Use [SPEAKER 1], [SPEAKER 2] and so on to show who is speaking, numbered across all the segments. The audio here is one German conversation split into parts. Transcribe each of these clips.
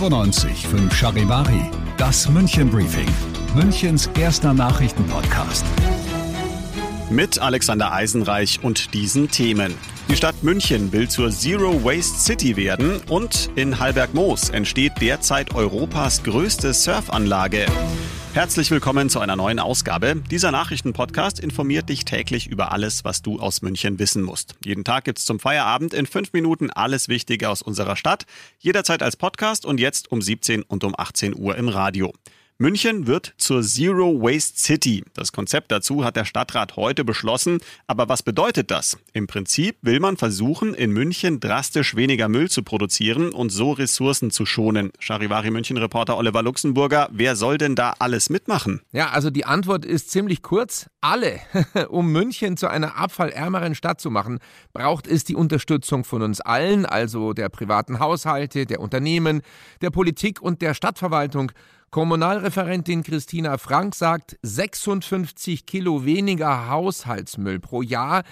[SPEAKER 1] 95 5 Charivari, das München Briefing, Münchens erster Nachrichtenpodcast.
[SPEAKER 2] Mit Alexander Eisenreich und diesen Themen. Die Stadt München will zur Zero Waste City werden und in Halberg-Moos entsteht derzeit Europas größte Surfanlage. Herzlich willkommen zu einer neuen Ausgabe. Dieser Nachrichtenpodcast informiert dich täglich über alles, was du aus München wissen musst. Jeden Tag gibt's zum Feierabend in fünf Minuten alles Wichtige aus unserer Stadt. Jederzeit als Podcast und jetzt um 17 und um 18 Uhr im Radio. München wird zur Zero Waste City. Das Konzept dazu hat der Stadtrat heute beschlossen. Aber was bedeutet das? Im Prinzip will man versuchen, in München drastisch weniger Müll zu produzieren und so Ressourcen zu schonen. Charivari München Reporter Oliver Luxemburger, wer soll denn da alles mitmachen?
[SPEAKER 3] Ja, also die Antwort ist ziemlich kurz. Alle. um München zu einer abfallärmeren Stadt zu machen, braucht es die Unterstützung von uns allen, also der privaten Haushalte, der Unternehmen, der Politik und der Stadtverwaltung. Kommunalreferentin Christina Frank sagt 56 Kilo weniger Haushaltsmüll pro Jahr.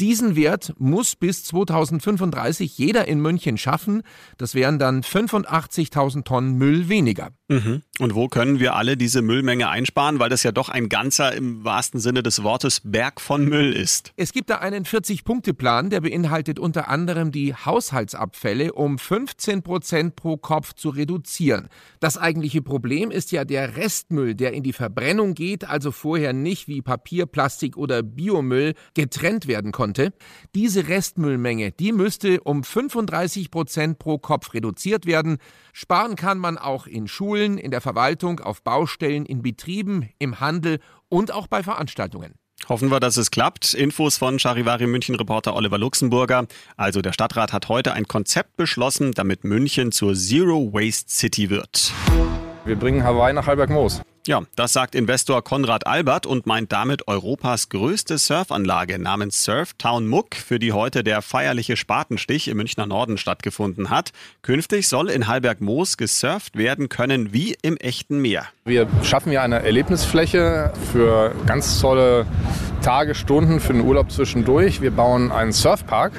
[SPEAKER 3] Diesen Wert muss bis 2035 jeder in München schaffen. Das wären dann 85.000 Tonnen Müll weniger.
[SPEAKER 2] Mhm. Und wo können wir alle diese Müllmenge einsparen, weil das ja doch ein ganzer im wahrsten Sinne des Wortes Berg von Müll ist?
[SPEAKER 3] Es gibt da einen 40-Punkte-Plan, der beinhaltet unter anderem die Haushaltsabfälle um 15 Prozent pro Kopf zu reduzieren. Das eigentliche Problem ist ja der Restmüll, der in die Verbrennung geht, also vorher nicht wie Papier, Plastik oder Biomüll getrennt werden konnte. Diese Restmüllmenge, die müsste um 35 Prozent pro Kopf reduziert werden. Sparen kann man auch in Schulen, in der Verwaltung, auf Baustellen, in Betrieben, im Handel und auch bei Veranstaltungen.
[SPEAKER 2] Hoffen wir, dass es klappt. Infos von Charivari München Reporter Oliver Luxemburger. Also der Stadtrat hat heute ein Konzept beschlossen, damit München zur Zero Waste City wird.
[SPEAKER 4] Wir bringen Hawaii nach Halberg-Moos.
[SPEAKER 2] Ja, das sagt Investor Konrad Albert und meint damit Europas größte Surfanlage namens Surftown Muck, für die heute der feierliche Spatenstich im Münchner Norden stattgefunden hat. Künftig soll in Halberg-Moos gesurft werden können wie im echten Meer.
[SPEAKER 4] Wir schaffen hier eine Erlebnisfläche für ganz tolle Tage, Stunden, für den Urlaub zwischendurch. Wir bauen einen Surfpark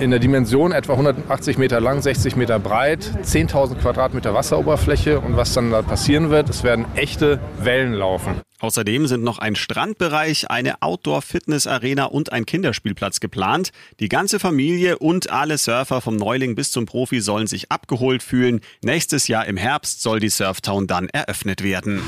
[SPEAKER 4] in der Dimension etwa 180 Meter lang, 60 Meter breit, 10.000 Quadratmeter Wasseroberfläche. Und was dann da passieren wird, es werden echte Wellen laufen.
[SPEAKER 2] Außerdem sind noch ein Strandbereich, eine Outdoor-Fitness-Arena und ein Kinderspielplatz geplant. Die ganze Familie und alle Surfer vom Neuling bis zum Profi sollen sich abgeholt fühlen. Nächstes Jahr im Herbst soll die Surftown dann eröffnet werden.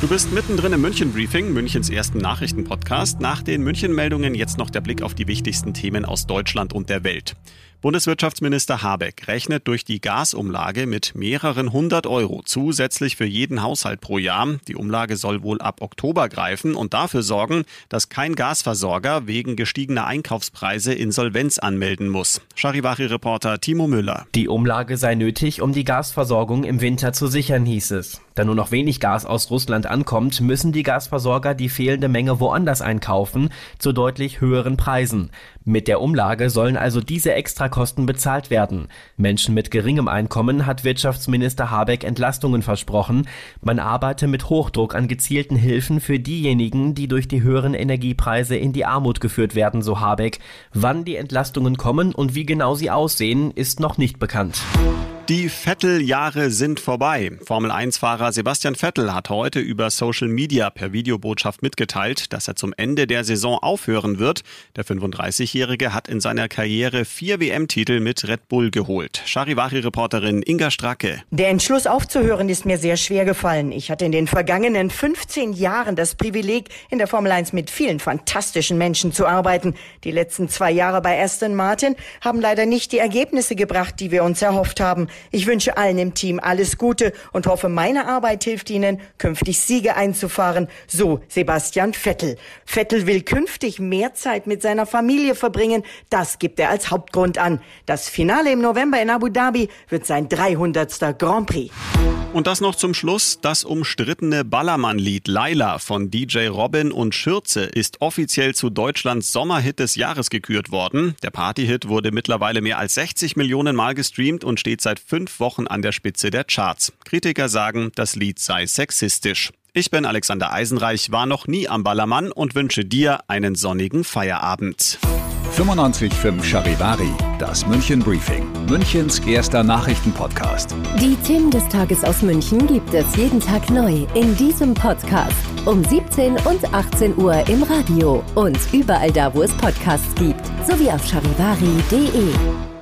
[SPEAKER 2] Du bist mittendrin im München Briefing, Münchens ersten Nachrichtenpodcast. Nach den München-Meldungen jetzt noch der Blick auf die wichtigsten Themen aus Deutschland und der Welt. Bundeswirtschaftsminister Habeck rechnet durch die Gasumlage mit mehreren hundert Euro zusätzlich für jeden Haushalt pro Jahr. Die Umlage soll wohl ab Oktober greifen und dafür sorgen, dass kein Gasversorger wegen gestiegener Einkaufspreise Insolvenz anmelden muss. Charivari-Reporter Timo Müller.
[SPEAKER 5] Die Umlage sei nötig, um die Gasversorgung im Winter zu sichern, hieß es. Da nur noch wenig Gas aus Russland ankommt, müssen die Gasversorger die fehlende Menge woanders einkaufen, zu deutlich höheren Preisen. Mit der Umlage sollen also diese Extrakosten bezahlt werden. Menschen mit geringem Einkommen hat Wirtschaftsminister Habeck Entlastungen versprochen. Man arbeite mit Hochdruck an gezielten Hilfen für diejenigen, die durch die höheren Energiepreise in die Armut geführt werden, so Habeck. Wann die Entlastungen kommen und wie genau sie aussehen, ist noch nicht bekannt.
[SPEAKER 2] Die Vettel-Jahre sind vorbei. Formel-1-Fahrer Sebastian Vettel hat heute über Social Media per Videobotschaft mitgeteilt, dass er zum Ende der Saison aufhören wird. Der 35-Jährige hat in seiner Karriere vier WM-Titel mit Red Bull geholt. Charivari-Reporterin Inga Stracke.
[SPEAKER 6] Der Entschluss aufzuhören ist mir sehr schwer gefallen. Ich hatte in den vergangenen 15 Jahren das Privileg, in der Formel 1 mit vielen fantastischen Menschen zu arbeiten. Die letzten zwei Jahre bei Aston Martin haben leider nicht die Ergebnisse gebracht, die wir uns erhofft haben. Ich wünsche allen im Team alles Gute und hoffe, meine Arbeit hilft Ihnen, künftig Siege einzufahren. So Sebastian Vettel. Vettel will künftig mehr Zeit mit seiner Familie verbringen. Das gibt er als Hauptgrund an. Das Finale im November in Abu Dhabi wird sein 300. Grand Prix.
[SPEAKER 2] Und das noch zum Schluss. Das umstrittene Ballermann-Lied Laila von DJ Robin und Schürze ist offiziell zu Deutschlands Sommerhit des Jahres gekürt worden. Der Partyhit wurde mittlerweile mehr als 60 Millionen Mal gestreamt und steht seit fünf Wochen an der Spitze der Charts. Kritiker sagen, das Lied sei sexistisch. Ich bin Alexander Eisenreich, war noch nie am Ballermann und wünsche dir einen sonnigen Feierabend.
[SPEAKER 1] 95.5 Charivari, das München Briefing, Münchens erster Nachrichtenpodcast.
[SPEAKER 7] Die Themen des Tages aus München gibt es jeden Tag neu in diesem Podcast. Um 17 und 18 Uhr im Radio und überall da, wo es Podcasts gibt, sowie auf charivari.de.